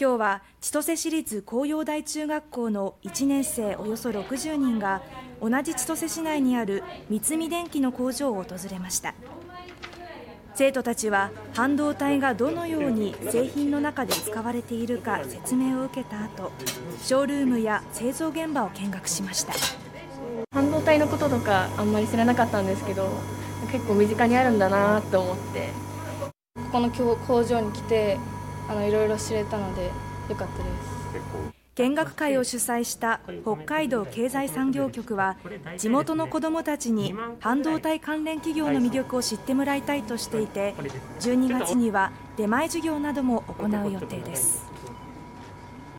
今日は千歳市立紅葉台中学校の1年生およそ60人が同じ千歳市内にある三菱電機の工場を訪れました。生徒たちは半導体がどのように製品の中で使われているか説明を受けた後ショールームや製造現場を見学しました。半導体のこととかあんまり知らなかったんですけど結構身近にあるんだなと思って。ここの工場に来てあのいろいろ知れたのでよかったです。見学会を主催した北海道経済産業局は地元の子どもたちに半導体関連企業の魅力を知ってもらいたいとしていて12月には出前授業なども行う予定です。